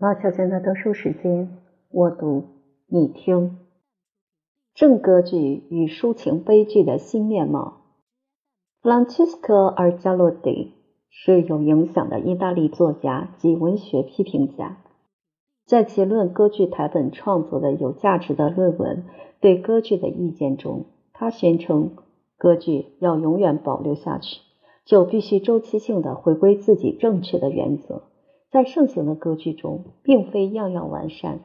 老小娟的读书时间，我读你听。正歌剧与抒情悲剧的新面貌。Francesco a r g i l o d i 是有影响的意大利作家及文学批评家，在其论歌剧台本创作的有价值的论文《对歌剧的意见》中，他宣称，歌剧要永远保留下去，就必须周期性的回归自己正确的原则。在盛行的歌剧中，并非样样完善。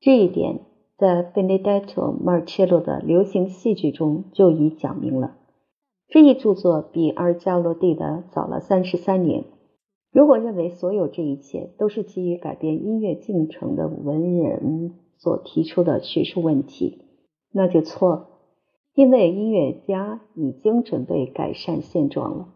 这一点在 Benedetto Marcello 的流行戏剧中就已讲明了。这一著作比阿尔加罗蒂的早了三十三年。如果认为所有这一切都是基于改变音乐进程的文人所提出的学术问题，那就错了。因为音乐家已经准备改善现状了。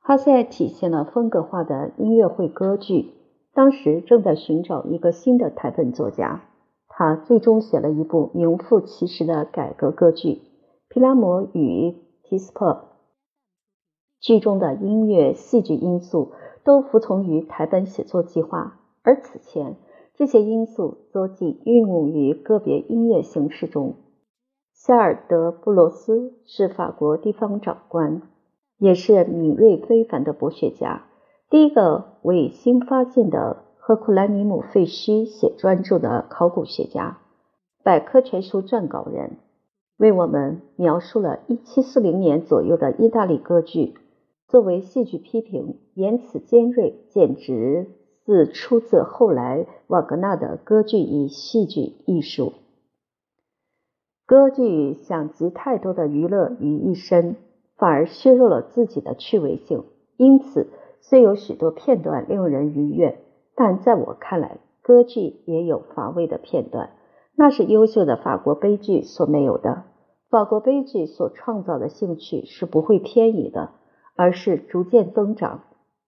哈塞体现了风格化的音乐会歌剧。当时正在寻找一个新的台本作家，他最终写了一部名副其实的改革歌剧《皮拉摩与提斯珀》。剧中的音乐、戏剧因素都服从于台本写作计划，而此前这些因素则仅运用于个别音乐形式中。夏尔德布罗斯是法国地方长官，也是敏锐非凡的博学家。第一个为新发现的赫库兰尼姆废墟写专著的考古学家、百科全书撰稿人，为我们描述了1740年左右的意大利歌剧。作为戏剧批评，言辞尖锐，简直似出自后来瓦格纳的歌剧与戏剧艺术。歌剧想集太多的娱乐于一身，反而削弱了自己的趣味性，因此。虽有许多片段令人愉悦，但在我看来，歌剧也有乏味的片段。那是优秀的法国悲剧所没有的。法国悲剧所创造的兴趣是不会偏移的，而是逐渐增长，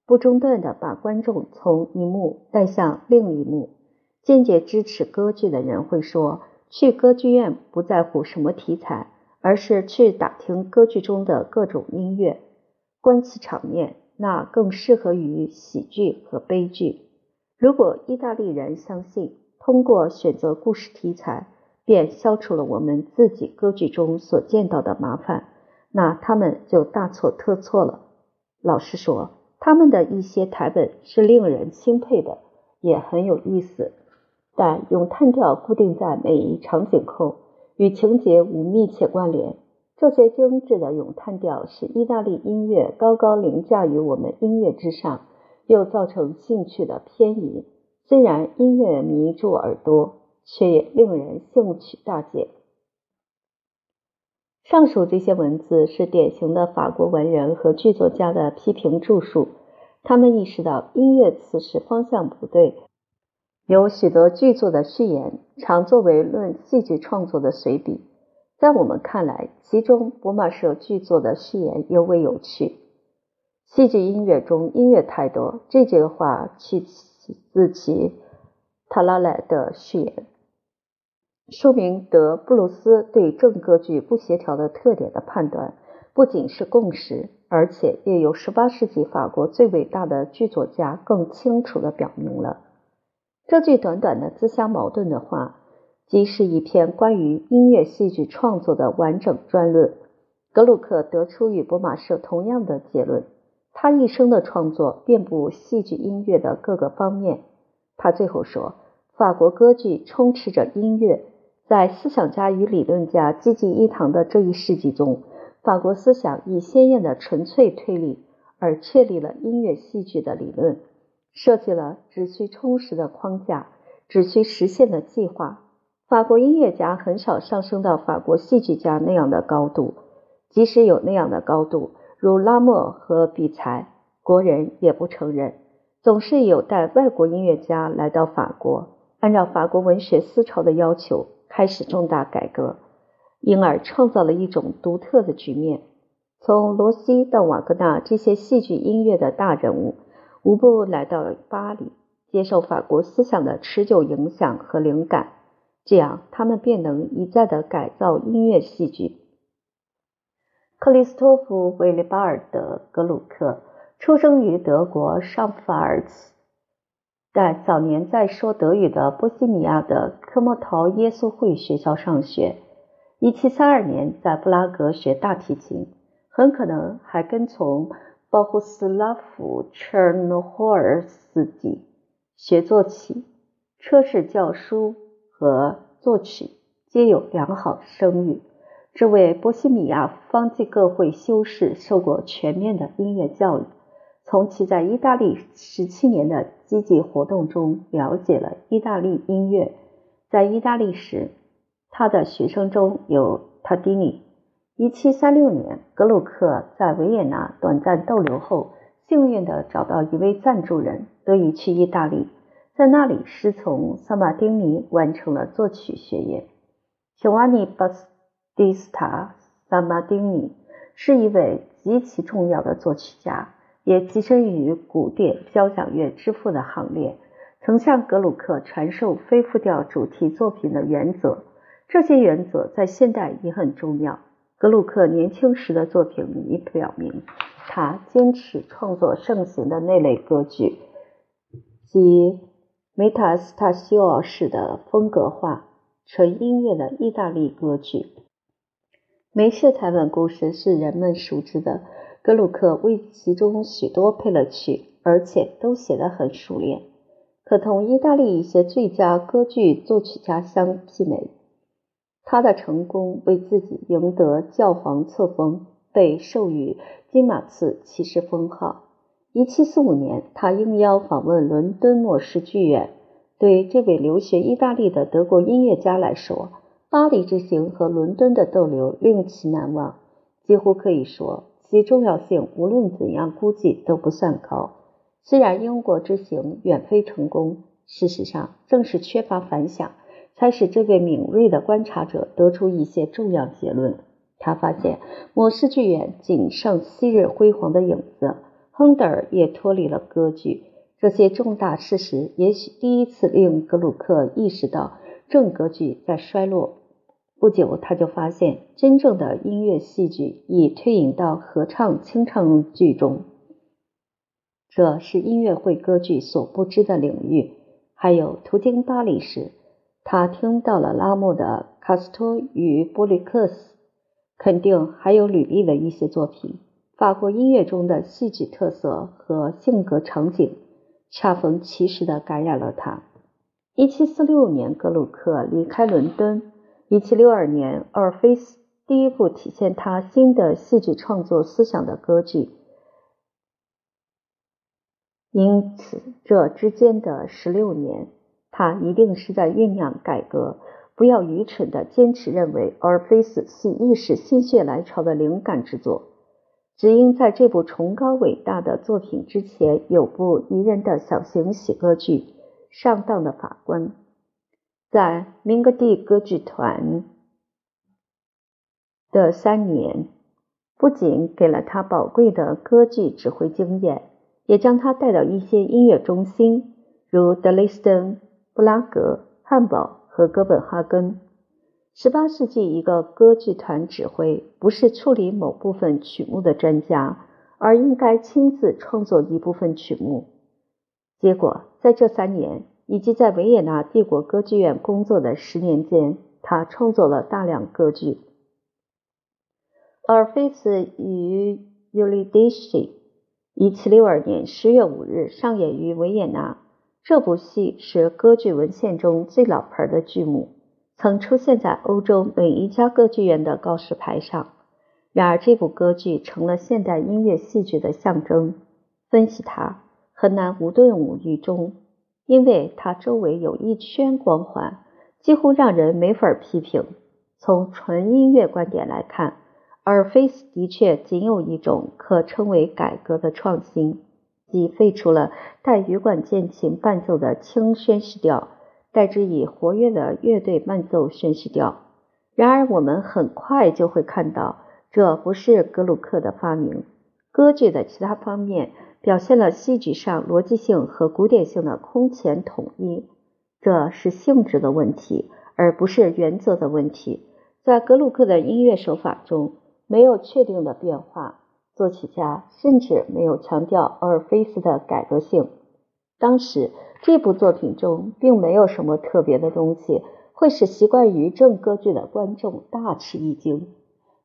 不中断地把观众从一幕带向另一幕。坚决支持歌剧的人会说，去歌剧院不在乎什么题材，而是去打听歌剧中的各种音乐，观其场面。那更适合于喜剧和悲剧。如果意大利人相信通过选择故事题材便消除了我们自己歌剧中所见到的麻烦，那他们就大错特错了。老实说，他们的一些台本是令人钦佩的，也很有意思。但用叹调固定在每一场景后，与情节无密切关联。这些精致的咏叹调使意大利音乐高高凌驾于我们音乐之上，又造成兴趣的偏移。虽然音乐迷住耳朵，却也令人兴趣大减。上述这些文字是典型的法国文人和剧作家的批评著述。他们意识到音乐此时方向不对。有许多剧作的序言常作为论戏剧创作的随笔。在我们看来，其中博马舍剧作的序言尤为有趣。戏剧音乐中音乐太多，这句话取自其塔拉莱的序言，说明德布鲁斯对正歌剧不协调的特点的判断，不仅是共识，而且也有18世纪法国最伟大的剧作家更清楚地表明了这句短短的自相矛盾的话。即是一篇关于音乐戏剧创作的完整专论。格鲁克得出与博马舍同样的结论。他一生的创作遍布戏剧音乐的各个方面。他最后说：“法国歌剧充斥着音乐。在思想家与理论家济济一堂的这一世纪中，法国思想以鲜艳的纯粹推理而确立了音乐戏剧的理论，设计了只需充实的框架，只需实现的计划。”法国音乐家很少上升到法国戏剧家那样的高度，即使有那样的高度，如拉莫和比才，国人也不承认。总是有待外国音乐家来到法国，按照法国文学思潮的要求开始重大改革，因而创造了一种独特的局面。从罗西到瓦格纳，这些戏剧音乐的大人物，无不来到巴黎，接受法国思想的持久影响和灵感。这样，他们便能一再的改造音乐戏剧。克里斯托弗·维利巴尔德·格鲁克出生于德国上法尔茨，但早年在说德语的波西米亚的科莫陶耶稣会学校上学。一七三二年在布拉格学大提琴，很可能还跟从包胡斯拉夫·切尔诺霍尔斯基学作曲。车是教书和作曲皆有良好声誉。这位波西米亚方济各会修士受过全面的音乐教育，从其在意大利十七年的积极活动中了解了意大利音乐。在意大利时，他的学生中有塔迪尼。一七三六年，格鲁克在维也纳短暂逗留后，幸运地找到一位赞助人，得以去意大利，在那里师从萨马丁尼，完成了作曲学业。乔瓦尼巴斯。蒂斯塔·萨马丁尼是一位极其重要的作曲家，也跻身于古典交响乐之父的行列，曾向格鲁克传授非复调主题作品的原则。这些原则在现代也很重要。格鲁克年轻时的作品已表明，他坚持创作盛行的那类歌剧，即梅塔斯塔西奥式的风格化纯音乐的意大利歌剧。梅氏台本故事是人们熟知的，格鲁克为其中许多配了曲，而且都写得很熟练，可同意大利一些最佳歌剧作曲家相媲美。他的成功为自己赢得教皇册封，被授予金马刺骑士封号。1745年，他应邀访问伦敦莫氏剧院。对这位留学意大利的德国音乐家来说，巴黎之行和伦敦的逗留令其难忘，几乎可以说其重要性无论怎样估计都不算高。虽然英国之行远非成功，事实上正是缺乏反响，才使这位敏锐的观察者得出一些重要结论。他发现莫斯剧院仅剩昔日辉煌的影子，亨德尔也脱离了歌剧。这些重大事实也许第一次令格鲁克意识到正歌剧在衰落。不久，他就发现真正的音乐戏剧已退隐到合唱清唱剧中，这是音乐会歌剧所不知的领域。还有，途经巴黎时，他听到了拉莫的《卡斯托与波利克斯》，肯定还有吕利的一些作品。法国音乐中的戏剧特色和性格场景，恰逢其时的感染了他。1746年，格鲁克离开伦敦。一七六二年，奥尔菲斯第一部体现他新的戏剧创作思想的歌剧。因此，这之间的十六年，他一定是在酝酿改革。不要愚蠢的坚持认为奥尔菲斯是一时心血来潮的灵感之作，只因在这部崇高伟大的作品之前有部宜人的小型喜歌剧《上当的法官》。在明格蒂歌剧团的三年，不仅给了他宝贵的歌剧指挥经验，也将他带到一些音乐中心，如德累斯顿、布拉格、汉堡和哥本哈根。十八世纪，一个歌剧团指挥不是处理某部分曲目的专家，而应该亲自创作一部分曲目。结果，在这三年。以及在维也纳帝国歌剧院工作的十年间，他创作了大量歌剧。《阿尔菲斯与尤利迪西》（1762 年10月5日）上演于维也纳。这部戏是歌剧文献中最老牌的剧目，曾出现在欧洲每一家歌剧院的告示牌上。然而，这部歌剧成了现代音乐戏剧的象征。分析它，很难无顿于衷。因为它周围有一圈光环，几乎让人没法批评。从纯音乐观点来看，阿尔菲斯的确仅有一种可称为改革的创新，即废除了带羽管键琴伴奏的轻宣叙调，代之以活跃的乐队伴奏宣叙调。然而，我们很快就会看到，这不是格鲁克的发明。歌剧的其他方面。表现了戏剧上逻辑性和古典性的空前统一，这是性质的问题，而不是原则的问题。在格鲁克的音乐手法中，没有确定的变化。作曲家甚至没有强调阿尔菲斯的改革性。当时这部作品中并没有什么特别的东西，会使习惯于正歌剧的观众大吃一惊。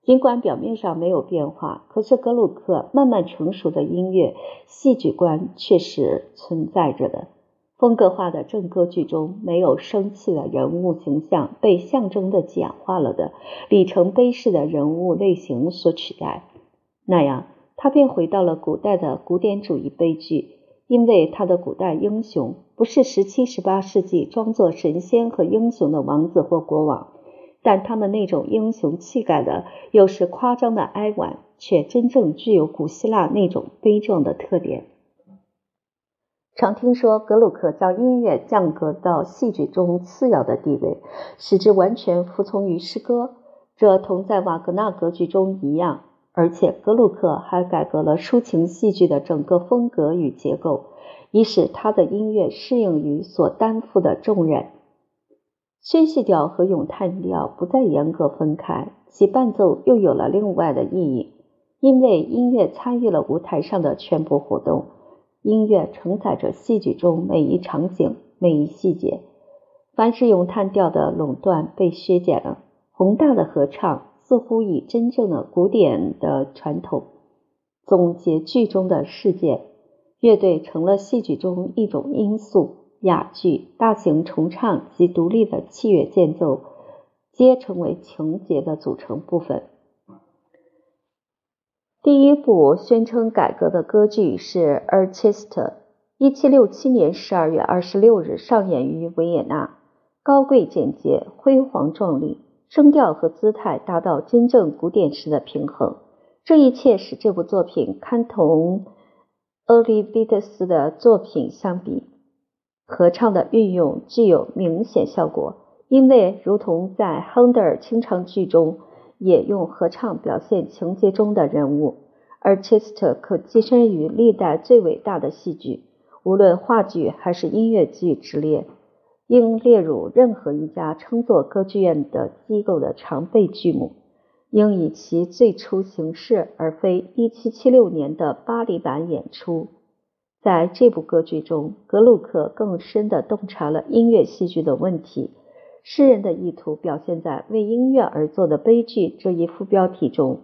尽管表面上没有变化，可是格鲁克慢慢成熟的音乐戏剧观却是存在着的。风格化的正歌剧中没有生气的人物形象被象征的简化了的里程碑式的人物类型所取代，那样他便回到了古代的古典主义悲剧，因为他的古代英雄不是十七、十八世纪装作神仙和英雄的王子或国王。但他们那种英雄气概的，又是夸张的哀婉，却真正具有古希腊那种悲壮的特点。常听说格鲁克将音乐降格到戏剧中次要的地位，使之完全服从于诗歌，这同在瓦格纳歌剧中一样。而且格鲁克还改革了抒情戏剧的整个风格与结构，以使他的音乐适应于所担负的重任。宣叙调和咏叹调不再严格分开，其伴奏又有了另外的意义。因为音乐参与了舞台上的全部活动，音乐承载着戏剧中每一场景、每一细节。凡是咏叹调的垄断被削减了，宏大的合唱似乎以真正的古典的传统总结剧中的事件，乐队成了戏剧中一种因素。哑剧、大型重唱及独立的器乐间奏，皆成为情节的组成部分。第一部宣称改革的歌剧是《Artist》，一七六七年十二月二十六日上演于维也纳，高贵简洁、辉煌壮丽，声调和姿态达到真正古典式的平衡。这一切使这部作品堪同厄利比特斯的作品相比。合唱的运用具有明显效果，因为如同在亨德尔清唱剧中，也用合唱表现情节中的人物。而 Chester 可跻身于历代最伟大的戏剧，无论话剧还是音乐剧之列，应列入任何一家称作歌剧院的机构的常备剧目，应以其最初形式，而非1776年的巴黎版演出。在这部歌剧中，格鲁克更深地洞察了音乐戏剧的问题。诗人的意图表现在“为音乐而作的悲剧”这一副标题中。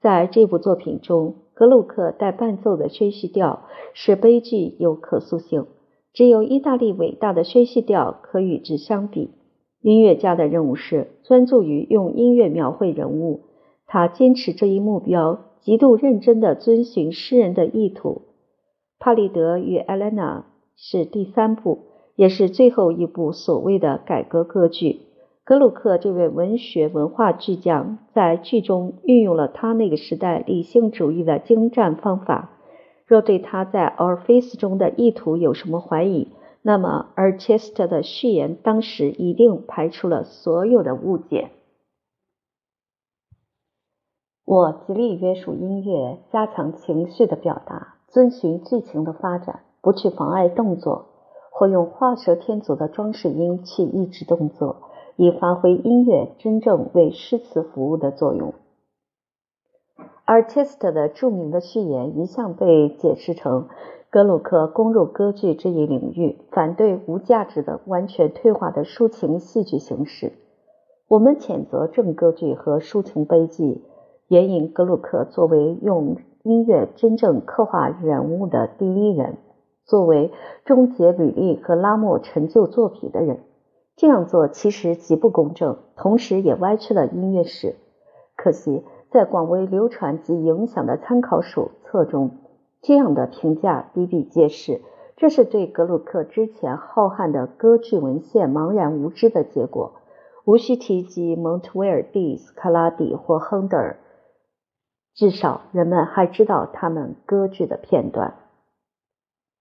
在这部作品中，格鲁克带伴奏的宣叙调使悲剧有可塑性。只有意大利伟大的宣叙调可与之相比。音乐家的任务是专注于用音乐描绘人物，他坚持这一目标，极度认真地遵循诗人的意图。帕里德与艾莲娜是第三部，也是最后一部所谓的改革歌剧。格鲁克这位文学文化巨匠在剧中运用了他那个时代理性主义的精湛方法。若对他在《Our Face》中的意图有什么怀疑，那么《Artist》的序言当时一定排除了所有的误解。我极力约束音乐，加强情绪的表达。遵循剧情的发展，不去妨碍动作，或用画蛇添足的装饰音去抑制动作，以发挥音乐真正为诗词服务的作用。Artist 的著名的序言一向被解释成格鲁克攻入歌剧这一领域，反对无价值的、完全退化的抒情戏剧形式。我们谴责正歌剧和抒情悲剧，援引格鲁克作为用。音乐真正刻画人物的第一人，作为终结履历和拉莫成就作品的人，这样做其实极不公正，同时也歪曲了音乐史。可惜，在广为流传及影响的参考手册中，这样的评价比比皆是。这是对格鲁克之前浩瀚的歌剧文献茫然无知的结果。无需提及蒙特威尔第、斯卡拉底或亨德尔。至少人们还知道他们歌剧的片段。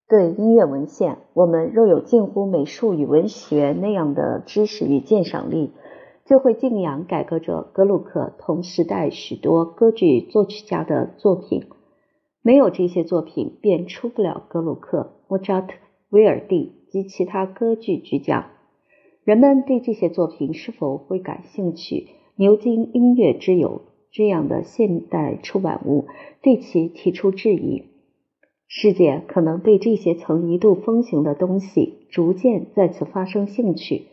对音乐文献，我们若有近乎美术与文学那样的知识与鉴赏力，就会敬仰改革者格鲁克同时代许多歌剧作曲家的作品。没有这些作品，便出不了格鲁克、莫扎特、威尔第及其他歌剧巨匠。人们对这些作品是否会感兴趣？牛津音乐之友。这样的现代出版物对其提出质疑。世界可能对这些曾一度风行的东西逐渐再次发生兴趣，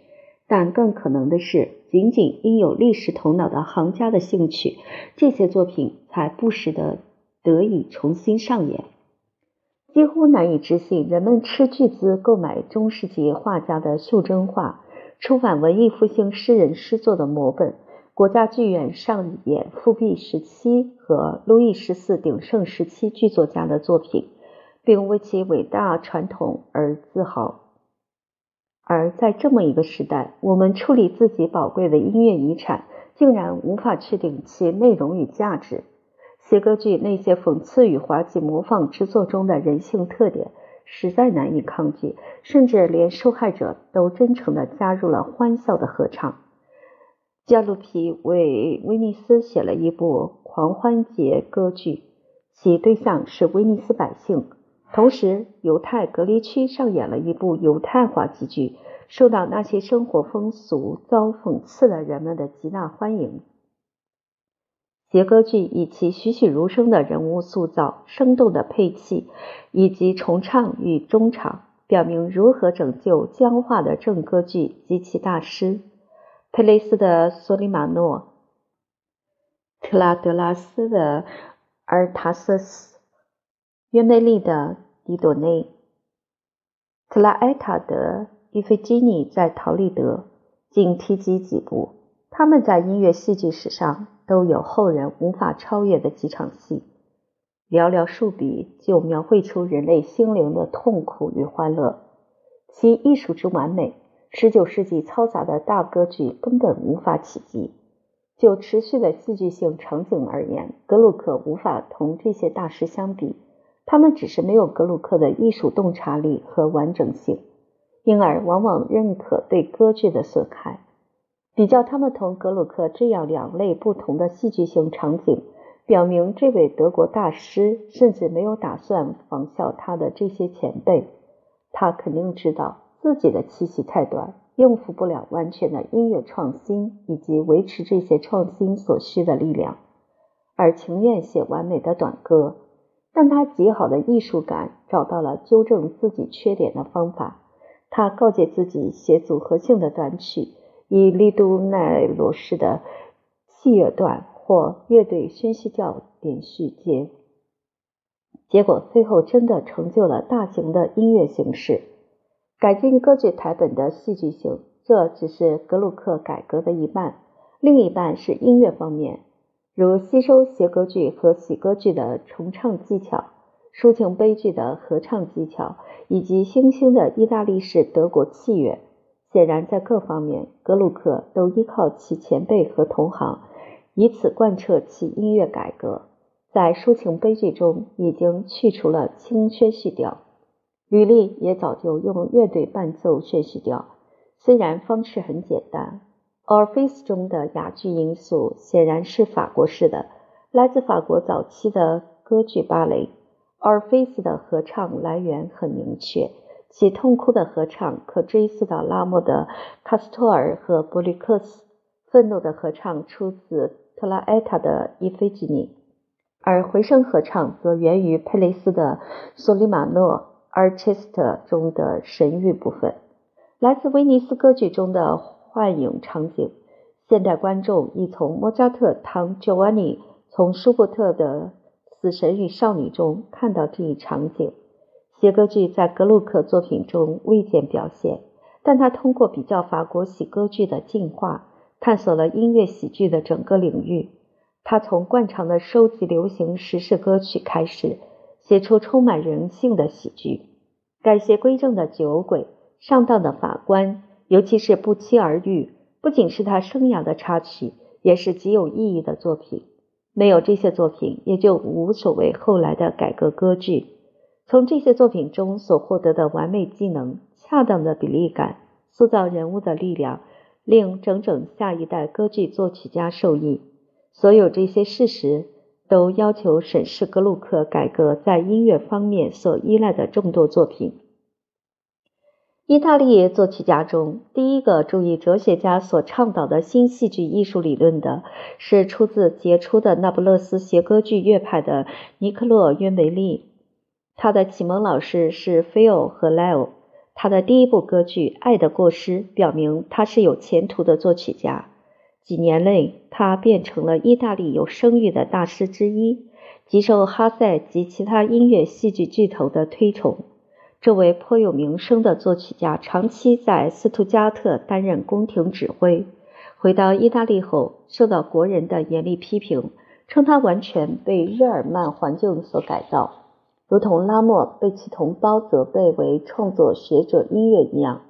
但更可能的是，仅仅因有历史头脑的行家的兴趣，这些作品才不时的得以重新上演。几乎难以置信，人们斥巨资购买中世纪画家的袖珍画，出版文艺复兴诗人诗作的摹本。国家剧院上演复辟时期和路易十四鼎盛时期剧作家的作品，并为其伟大传统而自豪。而在这么一个时代，我们处理自己宝贵的音乐遗产，竟然无法确定其内容与价值。写歌剧那些讽刺与滑稽模仿之作中的人性特点，实在难以抗拒，甚至连受害者都真诚地加入了欢笑的合唱。加鲁皮为威尼斯写了一部狂欢节歌剧，其对象是威尼斯百姓。同时，犹太隔离区上演了一部犹太滑稽剧，受到那些生活风俗遭讽刺的人们的极大欢迎。杰歌剧以其栩栩如生的人物塑造、生动的配器以及重唱与中场，表明如何拯救僵化的正歌剧及其大师。佩雷斯的索里马诺，特拉德拉斯的阿尔塔瑟斯，约梅利的迪朵内，特拉埃塔的伊菲基尼在陶丽德，仅提及几部，他们在音乐戏剧史上都有后人无法超越的几场戏，寥寥数笔就描绘出人类心灵的痛苦与欢乐，其艺术之完美。十九世纪嘈杂的大歌剧根本无法企及。就持续的戏剧性场景而言，格鲁克无法同这些大师相比。他们只是没有格鲁克的艺术洞察力和完整性，因而往往认可对歌剧的损害。比较他们同格鲁克这样两类不同的戏剧性场景，表明这位德国大师甚至没有打算仿效他的这些前辈。他肯定知道。自己的气息太短，应付不了完全的音乐创新以及维持这些创新所需的力量，而情愿写完美的短歌。但他极好的艺术感找到了纠正自己缺点的方法。他告诫自己写组合性的短曲，以利都奈罗式的器乐段或乐队宣叙调连续接。结果最后真的成就了大型的音乐形式。改进歌剧台本的戏剧性，这只是格鲁克改革的一半，另一半是音乐方面，如吸收谐歌剧和喜歌剧的重唱技巧，抒情悲剧的合唱技巧，以及新兴的意大利式德国器乐。显然，在各方面，格鲁克都依靠其前辈和同行，以此贯彻其音乐改革。在抒情悲剧中，已经去除了轻宣叙调。吕丽也早就用乐队伴奏宣叙调，虽然方式很简单。《奥菲斯》中的哑剧因素显然是法国式的，来自法国早期的歌剧芭蕾。《奥菲斯》的合唱来源很明确，其痛哭的合唱可追溯到拉莫的《卡斯托尔》和伯吕克斯。愤怒的合唱出自特拉埃塔的《伊菲吉尼》，而回声合唱则源于佩雷斯的《索里马诺》。《Artist》中的神域部分，来自威尼斯歌剧中的幻影场景。现代观众已从莫扎特《唐乔瓦尼》从舒伯特的《死神与少女》中看到这一场景。写歌剧在格鲁克作品中未见表现，但他通过比较法国喜歌剧的进化，探索了音乐喜剧的整个领域。他从惯常的收集流行时事歌曲开始。写出充满人性的喜剧，改邪归正的酒鬼，上当的法官，尤其是不期而遇，不仅是他生涯的插曲，也是极有意义的作品。没有这些作品，也就无所谓后来的改革歌剧。从这些作品中所获得的完美技能、恰当的比例感、塑造人物的力量，令整整下一代歌剧作曲家受益。所有这些事实。都要求审视格鲁克改革在音乐方面所依赖的众多作品。意大利作曲家中第一个注意哲学家所倡导的新戏剧艺术理论的，是出自杰出的那不勒斯协歌剧乐派的尼科洛·约梅利。他的启蒙老师是菲欧和莱欧。他的第一部歌剧《爱的过失》表明他是有前途的作曲家。几年内，他变成了意大利有声誉的大师之一，极受哈塞及其他音乐戏剧巨头的推崇。这位颇有名声的作曲家长期在斯图加特担任宫廷指挥。回到意大利后，受到国人的严厉批评，称他完全被日耳曼环境所改造，如同拉莫被其同胞责备为创作学者音乐一样。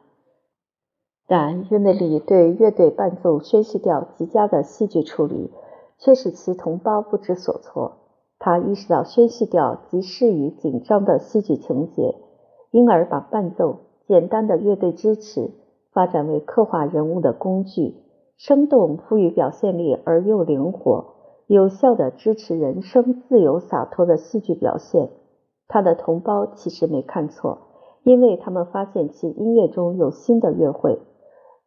但约梅里对乐队伴奏宣叙调极佳的戏剧处理，却使其同胞不知所措。他意识到宣叙调极适于紧张的戏剧情节，因而把伴奏、简单的乐队支持发展为刻画人物的工具，生动、富于表现力而又灵活，有效的支持人生自由洒脱的戏剧表现。他的同胞其实没看错，因为他们发现其音乐中有新的乐会。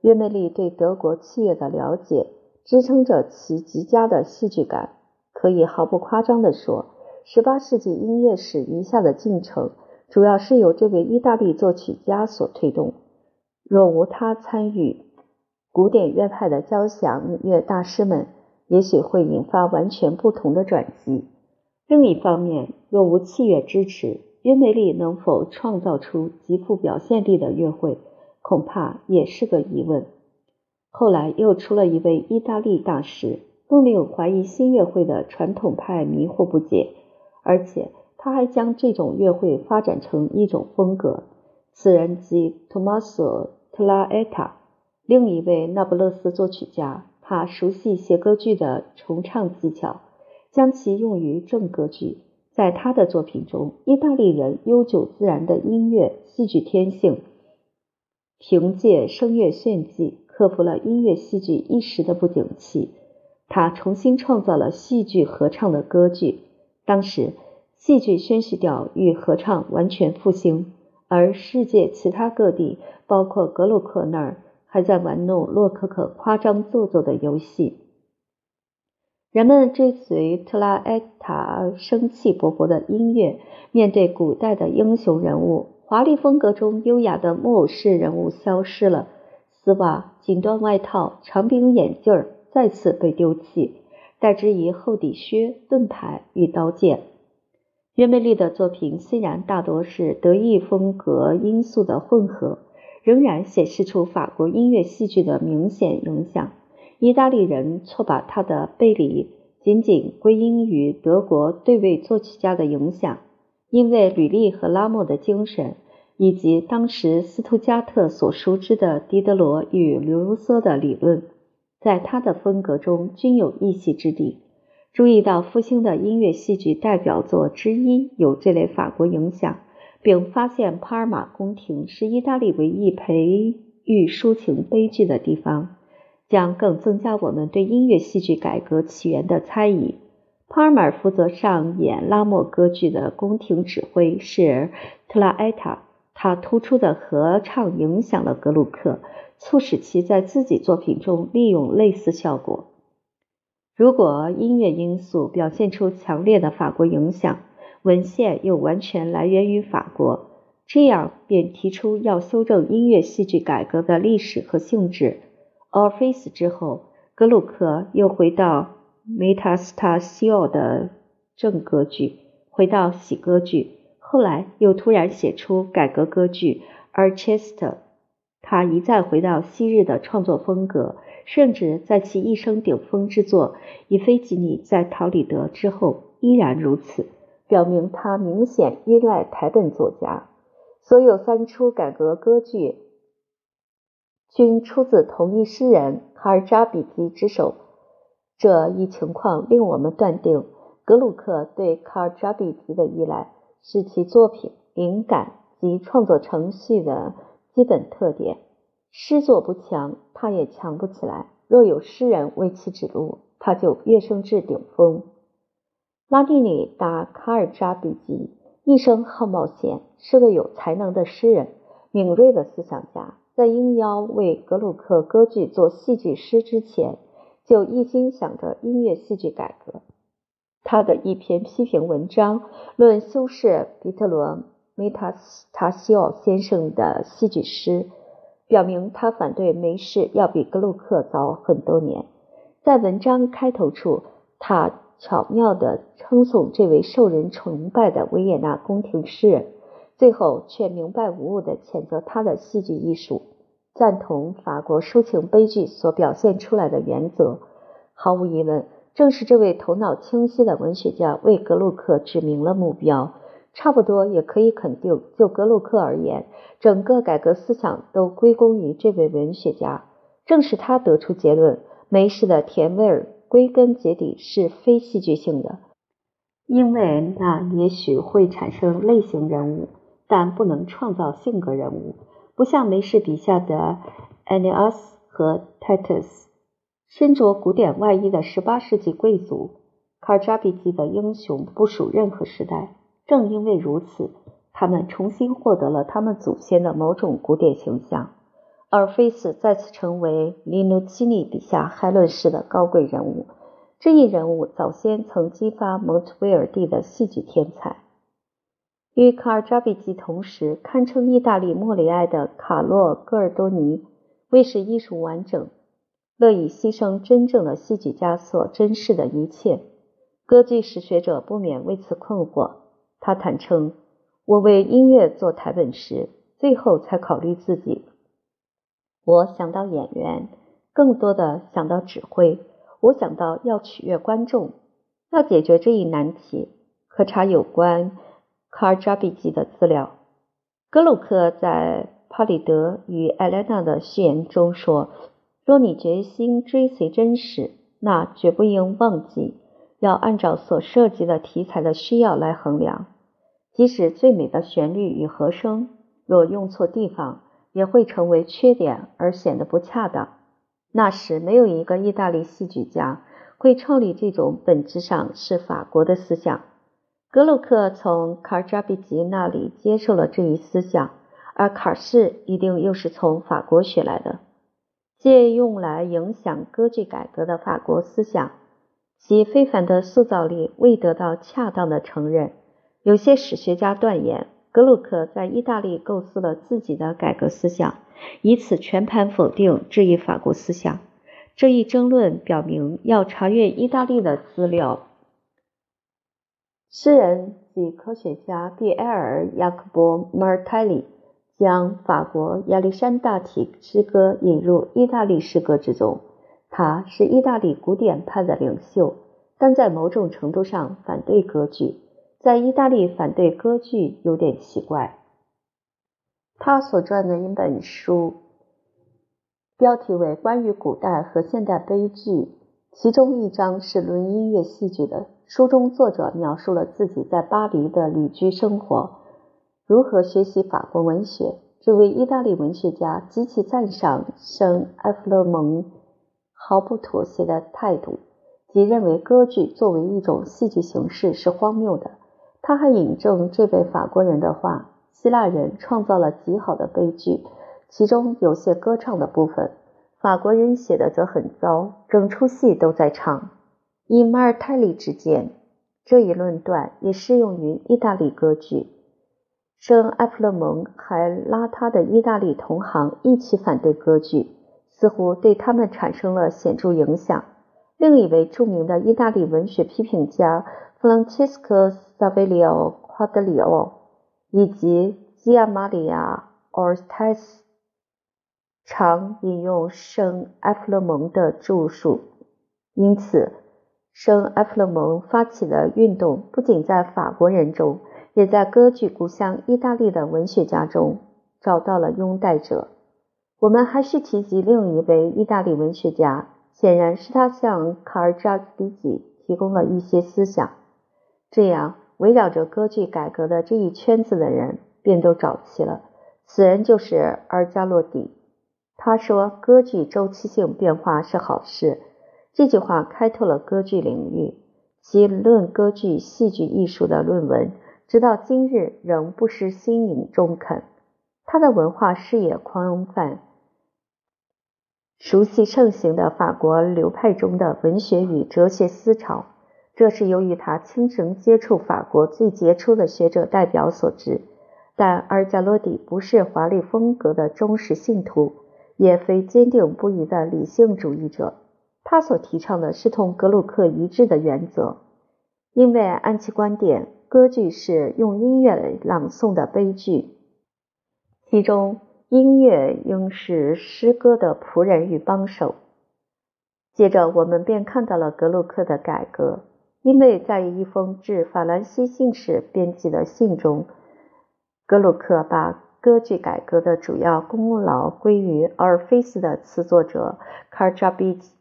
约梅利对德国器乐的了解，支撑着其极佳的戏剧感。可以毫不夸张地说，18世纪音乐史余下的进程，主要是由这位意大利作曲家所推动。若无他参与，古典乐派的交响乐大师们也许会引发完全不同的转机。另一方面，若无器乐支持，约梅利能否创造出极富表现力的乐会？恐怕也是个疑问。后来又出了一位意大利大师，更令怀疑新乐会的传统派迷惑不解。而且他还将这种乐会发展成一种风格。此人即托马索·特拉埃塔，另一位那不勒斯作曲家。他熟悉写歌剧的重唱技巧，将其用于正歌剧。在他的作品中，意大利人悠久自然的音乐戏剧天性。凭借声乐炫技，克服了音乐戏剧一时的不景气。他重新创造了戏剧合唱的歌剧。当时，戏剧宣叙调与合唱完全复兴，而世界其他各地，包括格鲁克那儿，还在玩弄洛可可夸张做作的游戏。人们追随特拉埃塔生气勃勃的音乐，面对古代的英雄人物。华丽风格中优雅的木偶式人物消失了，丝袜、锦缎外套、长柄眼镜儿再次被丢弃，代之以厚底靴、盾牌与刀剑。约梅利的作品虽然大多是德意风格因素的混合，仍然显示出法国音乐戏剧的明显影响。意大利人错把他的背离仅仅归因于德国对位作曲家的影响，因为吕利和拉莫的精神。以及当时斯图加特所熟知的狄德罗与卢梭的理论，在他的风格中均有一席之地。注意到复兴的音乐戏剧代表作之一有这类法国影响，并发现帕尔马宫廷是意大利唯一培育抒情悲剧的地方，将更增加我们对音乐戏剧改革起源的猜疑。帕尔马负责上演拉莫歌剧的宫廷指挥是特拉埃塔。他突出的合唱影响了格鲁克，促使其在自己作品中利用类似效果。如果音乐因素表现出强烈的法国影响，文献又完全来源于法国，这样便提出要修正音乐戏剧改革的历史和性质。奥菲斯之后，格鲁克又回到梅塔斯塔西奥的正歌剧，回到喜歌剧。后来又突然写出改革歌剧《Archester》，他一再回到昔日的创作风格，甚至在其一生顶峰之作《伊菲吉尼》在陶里德之后依然如此，表明他明显依赖台本作家。所有三出改革歌剧均出自同一诗人卡尔扎比基之手，这一情况令我们断定格鲁克对卡尔扎比基的依赖。是其作品灵感及创作程序的基本特点。诗作不强，他也强不起来。若有诗人为其指路，他就跃升至顶峰。拉蒂尼达卡尔扎比吉一生好冒险，是个有才能的诗人，敏锐的思想家。在应邀为格鲁克歌剧做戏剧诗之前，就一心想着音乐戏剧改革。他的一篇批评文章，论修饰比特罗梅塔塔西奥先生的戏剧诗，表明他反对梅氏要比格鲁克早很多年。在文章开头处，他巧妙地称颂这位受人崇拜的维也纳宫廷诗人，最后却明白无误地谴责他的戏剧艺术，赞同法国抒情悲剧所表现出来的原则。毫无疑问。正是这位头脑清晰的文学家为格鲁克指明了目标。差不多也可以肯定，就格鲁克而言，整个改革思想都归功于这位文学家。正是他得出结论：梅氏的甜味儿归根结底是非戏剧性的，因为那也许会产生类型人物，但不能创造性格人物，不像梅氏笔下的 Aeneas 和 Titus。身着古典外衣的十八世纪贵族，卡尔扎比基的英雄不属任何时代。正因为如此，他们重新获得了他们祖先的某种古典形象。而菲斯再次成为里努奇尼笔下海伦式的高贵人物。这一人物早先曾激发蒙特威尔第的戏剧天才。与卡尔扎比基同时，堪称意大利莫里埃的卡洛戈尔多尼，为使艺术完整。乐意牺牲真正的戏剧家所珍视的一切，歌剧史学者不免为此困惑。他坦称：“我为音乐做台本时，最后才考虑自己。我想到演员，更多的想到指挥。我想到要取悦观众，要解决这一难题。可查有关卡尔扎比基的资料。格鲁克在帕里德与艾莱娜的序言中说。”若你决心追随真实，那绝不应忘记要按照所涉及的题材的需要来衡量。即使最美的旋律与和声，若用错地方，也会成为缺点而显得不恰当。那时，没有一个意大利戏剧家会创立这种本质上是法国的思想。格鲁克从卡尔扎比吉那里接受了这一思想，而卡尔士一定又是从法国学来的。借用来影响歌剧改革的法国思想，其非凡的塑造力未得到恰当的承认。有些史学家断言，格鲁克在意大利构思了自己的改革思想，以此全盘否定这一法国思想。这一争论表明，要查阅意大利的资料。诗人及科学家比埃尔·雅克波·马尔泰里。将法国亚历山大体诗歌引入意大利诗歌之中。他是意大利古典派的领袖，但在某种程度上反对歌剧。在意大利反对歌剧有点奇怪。他所撰的一本书，标题为《关于古代和现代悲剧》，其中一章是论音乐戏剧的。书中作者描述了自己在巴黎的旅居生活。如何学习法国文学？这位意大利文学家极其赞赏圣埃弗勒蒙毫不妥协的态度，即认为歌剧作为一种戏剧形式是荒谬的。他还引证这位法国人的话：“希腊人创造了极好的悲剧，其中有些歌唱的部分；法国人写的则很糟，整出戏都在唱。”以马尔泰利之见，这一论断也适用于意大利歌剧。圣埃弗勒蒙还拉他的意大利同行一起反对歌剧，似乎对他们产生了显著影响。另一位著名的意大利文学批评家弗朗切斯科·萨维里奥·夸德里奥以及基亚马里亚·奥尔泰斯常引用圣埃弗勒蒙的著述，因此圣埃弗勒蒙发起的运动不仅在法国人中。也在歌剧故乡意大利的文学家中找到了拥戴者。我们还是提及另一位意大利文学家，显然是他向卡尔扎比基提供了一些思想。这样，围绕着歌剧改革的这一圈子的人便都找齐了。此人就是尔加洛蒂。他说：“歌剧周期性变化是好事。”这句话开拓了歌剧领域，其论歌剧戏剧艺术的论文。直到今日仍不失新颖中肯。他的文化视野宽泛，熟悉盛行的法国流派中的文学与哲学思潮。这是由于他亲身接触法国最杰出的学者代表所致。但阿尔加洛蒂不是华丽风格的忠实信徒，也非坚定不移的理性主义者。他所提倡的是同格鲁克一致的原则，因为按其观点，歌剧是用音乐来朗诵的悲剧，其中音乐应是诗歌的仆人与帮手。接着，我们便看到了格鲁克的改革，因为在一封致法兰西信使编辑的信中。格鲁克把歌剧改革的主要功劳归于阿尔菲斯的词作者卡尔扎比奇，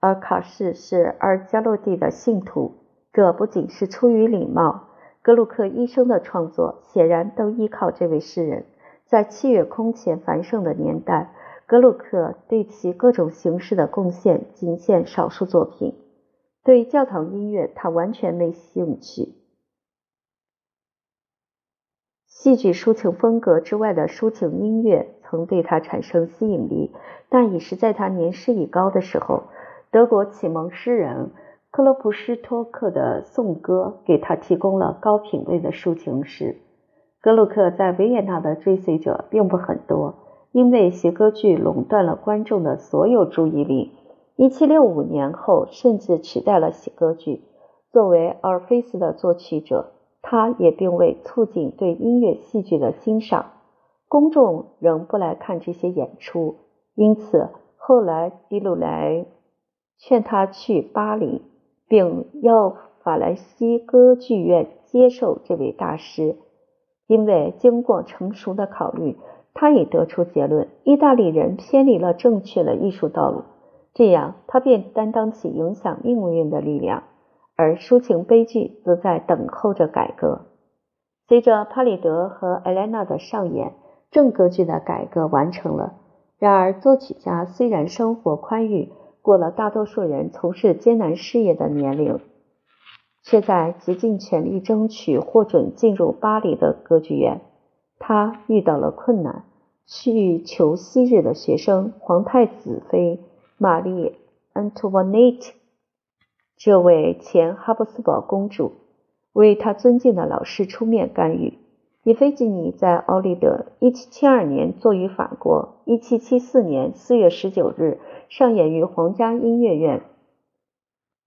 而卡士是阿尔加洛蒂的信徒。这不仅是出于礼貌，格鲁克一生的创作显然都依靠这位诗人。在七月空前繁盛的年代，格鲁克对其各种形式的贡献仅限少数作品。对教堂音乐，他完全没兴趣。戏剧抒情风格之外的抒情音乐曾对他产生吸引力，但已是在他年事已高的时候。德国启蒙诗人克洛普施托克的颂歌给他提供了高品位的抒情诗。格鲁克在维也纳的追随者并不很多，因为写歌剧垄断了观众的所有注意力。1765年后，甚至取代了写歌剧。作为阿尔菲斯的作曲者。他也并未促进对音乐戏剧的欣赏，公众仍不来看这些演出，因此后来迪鲁莱劝他去巴黎，并要法兰西歌剧院接受这位大师。因为经过成熟的考虑，他已得出结论：意大利人偏离了正确的艺术道路，这样他便担当起影响命运的力量。而抒情悲剧则在等候着改革。随着帕里德和艾莱娜的上演，正歌剧的改革完成了。然而，作曲家虽然生活宽裕，过了大多数人从事艰难事业的年龄，却在竭尽全力争取获准进入巴黎的歌剧院。他遇到了困难，去求昔日的学生皇太子妃玛丽安托瓦内特。这位前哈布斯堡公主为她尊敬的老师出面干预。伊菲吉尼在奥利德1772年作于法国，1774年4月19日上演于皇家音乐院。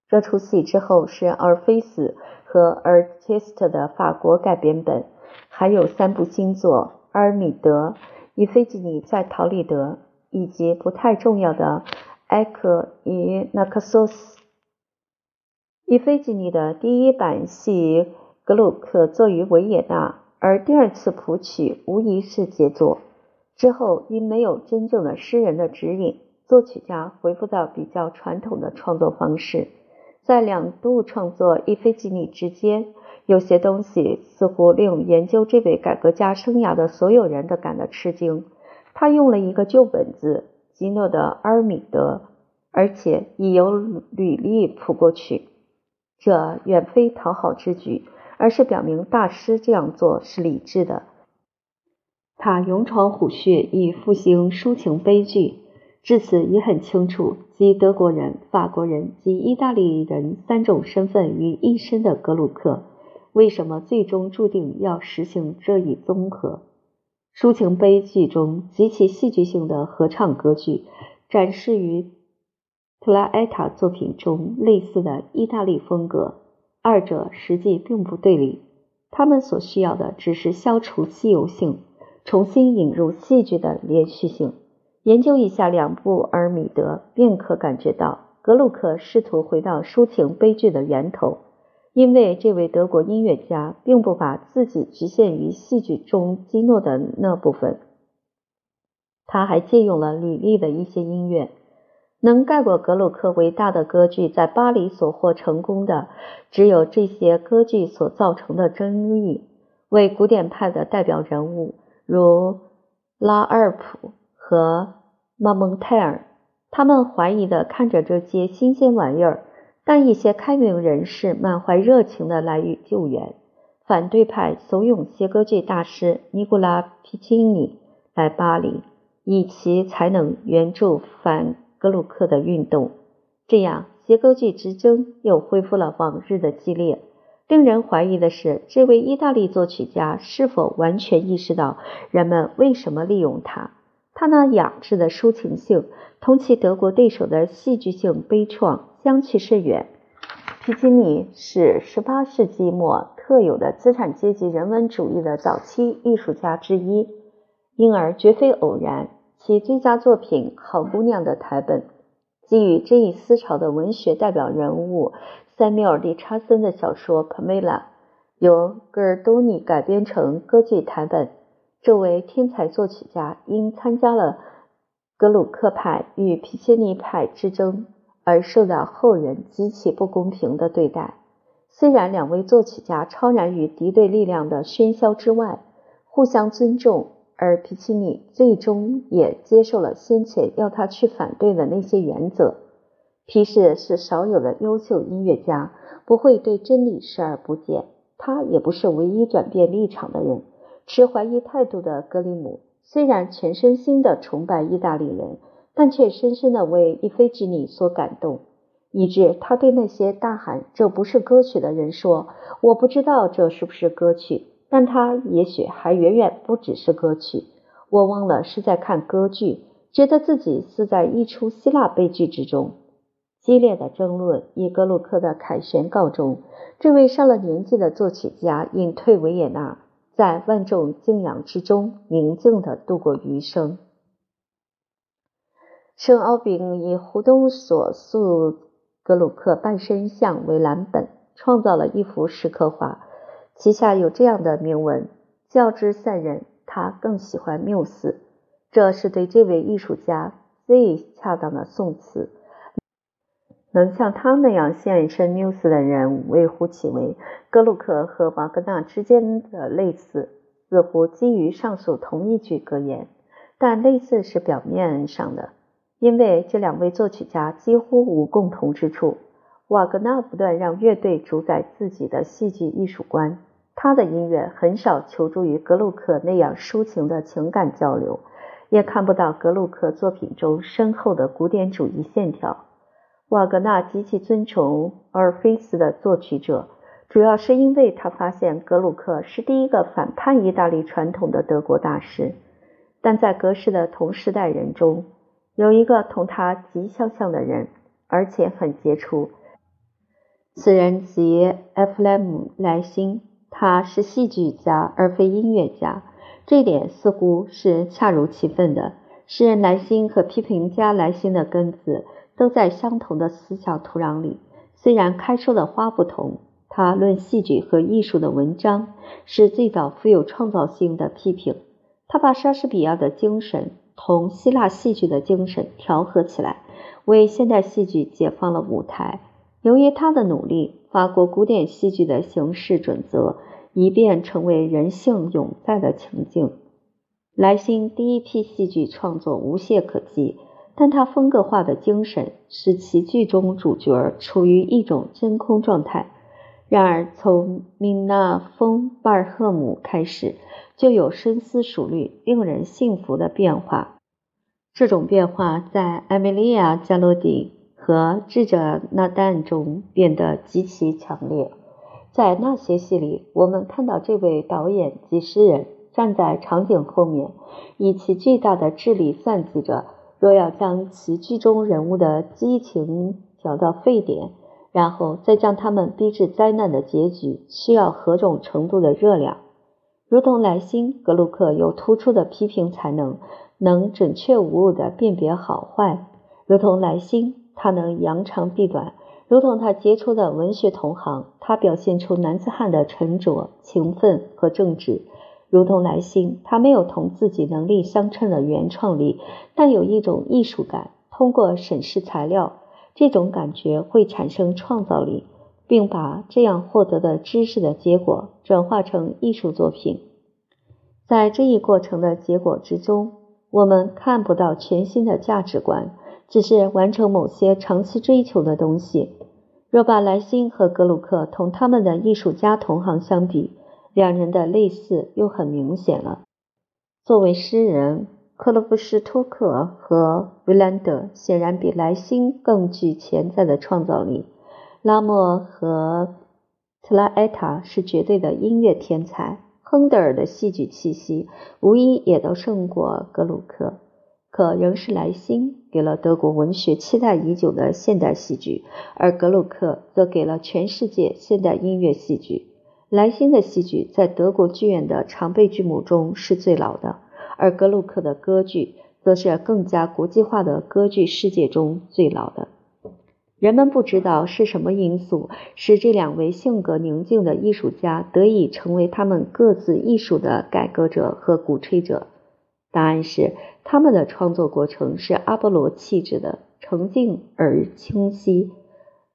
这出戏之后是阿尔菲斯和阿尔切斯特的法国改编本，还有三部新作《阿尔米德》、《伊菲吉尼在陶里德》以及不太重要的《埃克与纳克索斯》。伊菲吉尼的第一版系格鲁克作于维也纳，而第二次谱曲无疑是杰作。之后因没有真正的诗人的指引，作曲家恢复到比较传统的创作方式。在两度创作伊菲吉尼之间，有些东西似乎令研究这位改革家生涯的所有人都感到吃惊。他用了一个旧本子——基诺的《阿尔米德》，而且已由履历谱过去。这远非讨好之举，而是表明大师这样做是理智的。他勇闯虎穴以复兴抒情悲剧，至此已很清楚，集德国人、法国人及意大利人三种身份于一身的格鲁克，为什么最终注定要实行这一综合。抒情悲剧中极其戏剧性的合唱歌剧，展示于。普拉埃塔作品中类似的意大利风格，二者实际并不对立。他们所需要的只是消除稀有性，重新引入戏剧的连续性。研究一下两部《阿尔米德》，便可感觉到格鲁克试图回到抒情悲剧的源头，因为这位德国音乐家并不把自己局限于戏剧中基诺的那部分，他还借用了吕利的一些音乐。能盖过格鲁克伟大的歌剧在巴黎所获成功的，只有这些歌剧所造成的争议。为古典派的代表人物，如拉尔普和马蒙泰尔，他们怀疑的看着这些新鲜玩意儿，但一些开明人士满怀热情的来予救援。反对派怂恿写歌剧大师尼古拉皮奇尼来巴黎，以其才能援助反。格鲁克的运动，这样结构剧之争又恢复了往日的激烈。令人怀疑的是，这位意大利作曲家是否完全意识到人们为什么利用他？他那雅致的抒情性，同其德国对手的戏剧性悲怆相去甚远。皮吉尼是18世纪末特有的资产阶级人文主义的早期艺术家之一，因而绝非偶然。其最佳作品《好姑娘》的台本，基于这一思潮的文学代表人物塞缪尔·理查森的小说《帕梅拉》，由戈尔多尼改编成歌剧台本。这位天才作曲家因参加了格鲁克派与皮切尼派之争，而受到后人极其不公平的对待。虽然两位作曲家超然于敌对力量的喧嚣之外，互相尊重。而皮奇尼最终也接受了先前要他去反对的那些原则。皮氏是少有的优秀音乐家，不会对真理视而不见。他也不是唯一转变立场的人。持怀疑态度的格里姆虽然全身心的崇拜意大利人，但却深深的为伊菲吉尼所感动，以致他对那些大喊“这不是歌曲”的人说：“我不知道这是不是歌曲。”但它也许还远远不只是歌曲。我忘了是在看歌剧，觉得自己似在一出希腊悲剧之中。激烈的争论以格鲁克的凯旋告终。这位上了年纪的作曲家隐退维也纳，在万众敬仰之中宁静地度过余生。圣奥宾以胡东所塑格鲁克半身像为蓝本，创造了一幅石刻画。旗下有这样的铭文：“较之散人，他更喜欢缪斯。”这是对这位艺术家最恰当的颂词。能像他那样献身缪斯的人微乎其微。格鲁克和瓦格纳之间的类似，似乎基于上述同一句格言，但类似是表面上的，因为这两位作曲家几乎无共同之处。瓦格纳不断让乐队主宰自己的戏剧艺术观。他的音乐很少求助于格鲁克那样抒情的情感交流，也看不到格鲁克作品中深厚的古典主义线条。瓦格纳极其尊崇阿尔菲斯的作曲者，主要是因为他发现格鲁克是第一个反叛意大利传统的德国大师。但在格式的同时代人中，有一个同他极相像的人，而且很杰出。此人即埃弗莱姆·莱辛。他是戏剧家而非音乐家，这点似乎是恰如其分的。诗人莱辛和批评家莱辛的根子都在相同的思想土壤里，虽然开出的花不同。他论戏剧和艺术的文章是最早富有创造性的批评。他把莎士比亚的精神同希腊戏剧的精神调和起来，为现代戏剧解放了舞台。由于他的努力。法国古典戏剧的形式准则，以便成为人性永在的情境。莱辛第一批戏剧创作无懈可击，但他风格化的精神使其剧中主角处于一种真空状态。然而，从米娜风巴尔赫姆开始，就有深思熟虑、令人信服的变化。这种变化在艾米莉亚·加洛迪。和智者纳旦中变得极其强烈。在那些戏里，我们看到这位导演及诗人站在场景后面，以其巨大的智力算计着：若要将其剧中人物的激情调到沸点，然后再将他们逼至灾难的结局，需要何种程度的热量？如同莱辛，格鲁克有突出的批评才能，能准确无误地辨别好坏。如同莱辛。他能扬长避短，如同他杰出的文学同行。他表现出男子汉的沉着、勤奋和正直，如同莱辛。他没有同自己能力相称的原创力，但有一种艺术感。通过审视材料，这种感觉会产生创造力，并把这样获得的知识的结果转化成艺术作品。在这一过程的结果之中，我们看不到全新的价值观。只是完成某些长期追求的东西。若把莱辛和格鲁克同他们的艺术家同行相比，两人的类似又很明显了。作为诗人，克洛夫施托克和维兰德显然比莱辛更具潜在的创造力。拉莫和特拉埃塔是绝对的音乐天才，亨德尔的戏剧气息无疑也都胜过格鲁克。可仍是莱辛给了德国文学期待已久的现代戏剧，而格鲁克则给了全世界现代音乐戏剧。莱辛的戏剧在德国剧院的常备剧目中是最老的。而格鲁克的歌剧则是更加国际化的歌剧世界中最老的。人们不知道是什么因素使这两位性格宁静的艺术家得以成为他们各自艺术的改革者和鼓吹者。答案是，他们的创作过程是阿波罗气质的，澄静而清晰，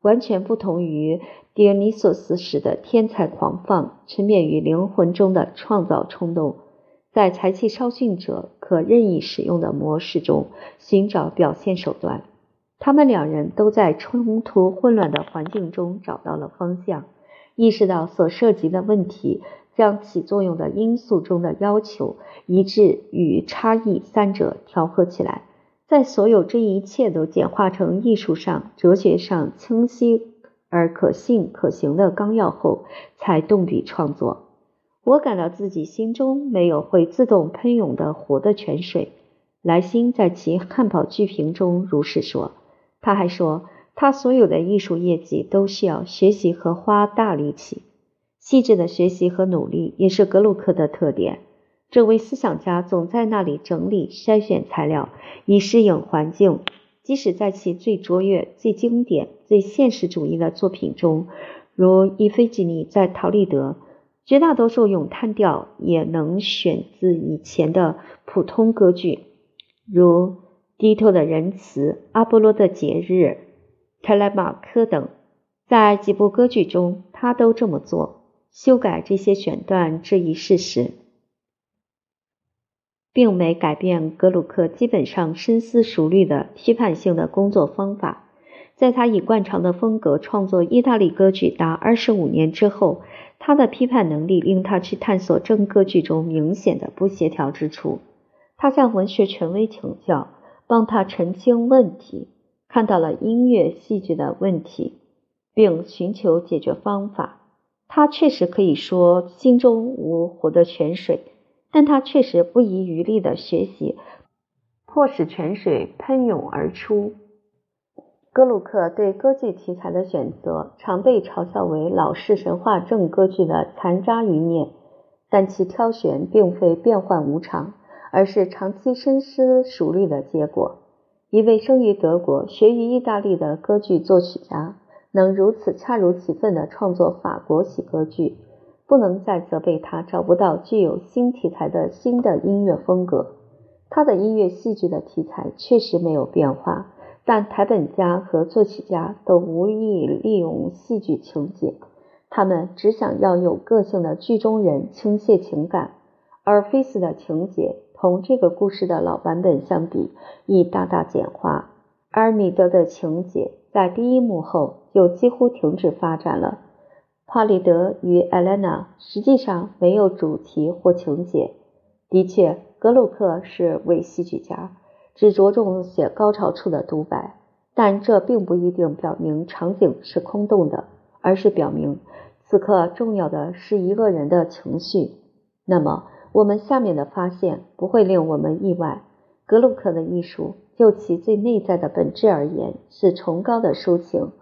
完全不同于狄俄尼索斯式的天才狂放、沉湎于灵魂中的创造冲动。在才气稍逊者可任意使用的模式中寻找表现手段，他们两人都在冲突混乱的环境中找到了方向，意识到所涉及的问题将起作用的因素中的要求、一致与差异三者调和起来，在所有这一切都简化成艺术上、哲学上清晰而可信可行的纲要后，才动笔创作。我感到自己心中没有会自动喷涌的活的泉水。莱辛在其汉堡剧评中如是说。他还说，他所有的艺术业绩都需要学习和花大力气。细致的学习和努力也是格鲁克的特点。这位思想家总在那里整理筛选材料，以适应环境。即使在其最卓越、最经典、最现实主义的作品中，如伊菲吉尼在《陶丽德》。绝大多数咏叹调也能选自以前的普通歌剧，如《低头的仁慈》《阿波罗的节日》《特莱马科》等。在几部歌剧中，他都这么做，修改这些选段这一事实，并没改变格鲁克基本上深思熟虑的批判性的工作方法。在他以惯常的风格创作意大利歌剧达二十五年之后。他的批判能力令他去探索正歌剧中明显的不协调之处。他向文学权威请教，帮他澄清问题，看到了音乐戏剧的问题，并寻求解决方法。他确实可以说心中无活的泉水，但他确实不遗余力的学习，迫使泉水喷涌而出。格鲁克对歌剧题材的选择常被嘲笑为老式神话正歌剧的残渣余孽，但其挑选并非变幻无常，而是长期深思熟虑的结果。一位生于德国、学于意大利的歌剧作曲家，能如此恰如其分地创作法国喜歌剧，不能再责备他找不到具有新题材的新的音乐风格。他的音乐戏剧的题材确实没有变化。但台本家和作曲家都无意利用戏剧情节，他们只想要有个性的剧中人倾泻情感。而菲斯的情节同这个故事的老版本相比，已大大简化。而米德的情节在第一幕后就几乎停止发展了。帕里德与艾莲娜实际上没有主题或情节。的确，格鲁克是伪戏剧家。只着重写高潮处的独白，但这并不一定表明场景是空洞的，而是表明此刻重要的是一个人的情绪。那么，我们下面的发现不会令我们意外：格鲁克的艺术就其最内在的本质而言，是崇高的抒情，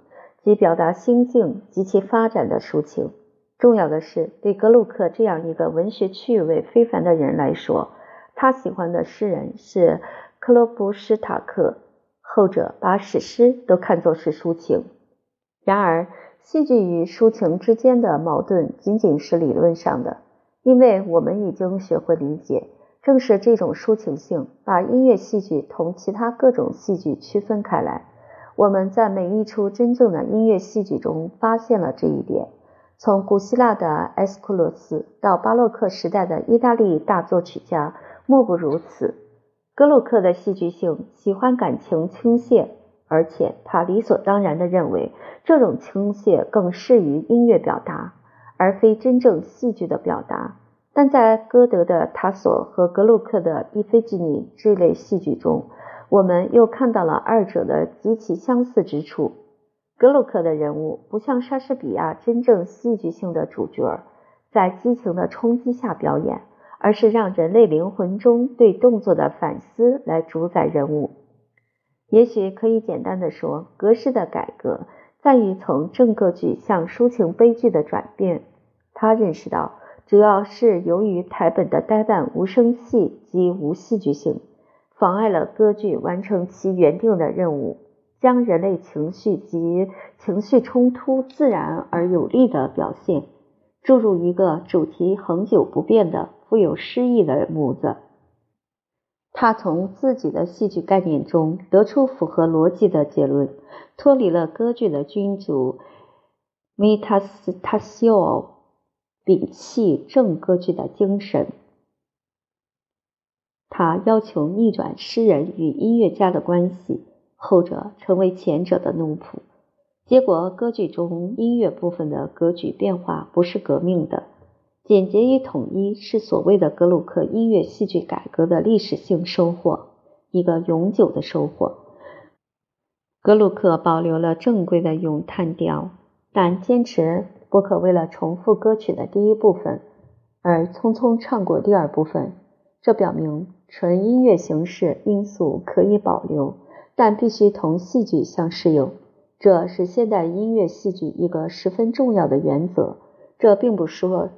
即表达心境及其发展的抒情。重要的是，对格鲁克这样一个文学趣味非凡的人来说，他喜欢的诗人是。克洛布施塔克，后者把史诗都看作是抒情。然而，戏剧与抒情之间的矛盾仅仅是理论上的，因为我们已经学会理解，正是这种抒情性把音乐戏剧同其他各种戏剧区分开来。我们在每一出真正的音乐戏剧中发现了这一点，从古希腊的埃斯库罗斯到巴洛克时代的意大利大作曲家，莫不如此。格鲁克的戏剧性喜欢感情倾泻，而且他理所当然地认为这种倾泻更适于音乐表达，而非真正戏剧的表达。但在歌德的《塔索》和格鲁克的《伊菲基尼》这类戏剧中，我们又看到了二者的极其相似之处。格鲁克的人物不像莎士比亚真正戏剧性的主角，在激情的冲击下表演，而是让人类灵魂中对动作的反思来主宰人物。也许可以简单的说，格式的改革在于从正歌剧向抒情悲剧的转变。他认识到。主要是由于台本的呆板无声气及无戏剧性，妨碍了歌剧完成其原定的任务，将人类情绪及情绪冲突自然而有力的表现，注入一个主题恒久不变的富有诗意的模子。他从自己的戏剧概念中得出符合逻辑的结论，脱离了歌剧的君主 Metastasio。摒弃正歌剧的精神，他要求逆转诗人与音乐家的关系，后者成为前者的奴仆。结果，歌剧中音乐部分的格局变化不是革命的，简洁与统一是所谓的格鲁克音乐戏剧改革的历史性收获，一个永久的收获。格鲁克保留了正规的咏叹调，但坚持。不可为了重复歌曲的第一部分而匆匆唱过第二部分。这表明纯音乐形式因素可以保留，但必须同戏剧相适应。这是现代音乐戏剧一个十分重要的原则。这并不说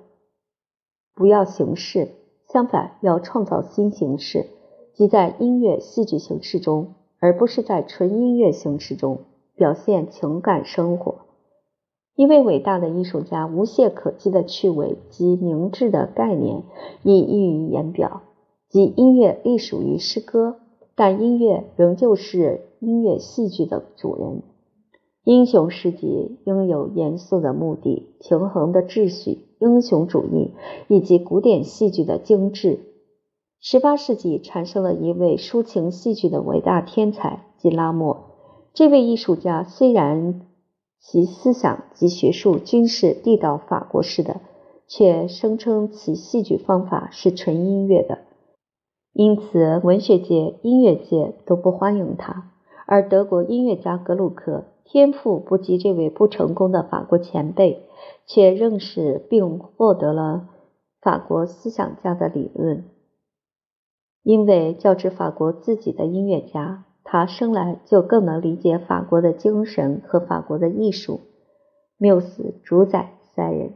不要形式，相反，要创造新形式，即在音乐戏剧形式中，而不是在纯音乐形式中表现情感生活。一位伟大的艺术家无懈可击的趣味及明智的概念已溢于言表，即音乐隶属于诗歌，但音乐仍旧是音乐戏剧的主人。英雄诗集应有严肃的目的、平衡的秩序、英雄主义以及古典戏剧的精致。十八世纪产生了一位抒情戏剧的伟大天才，即拉莫。这位艺术家虽然。其思想及学术均是地道法国式的，却声称其戏剧方法是纯音乐的，因此文学界、音乐界都不欢迎他。而德国音乐家格鲁克天赋不及这位不成功的法国前辈，却认识并获得了法国思想家的理论，因为较之法国自己的音乐家。他生来就更能理解法国的精神和法国的艺术。缪斯主宰三人。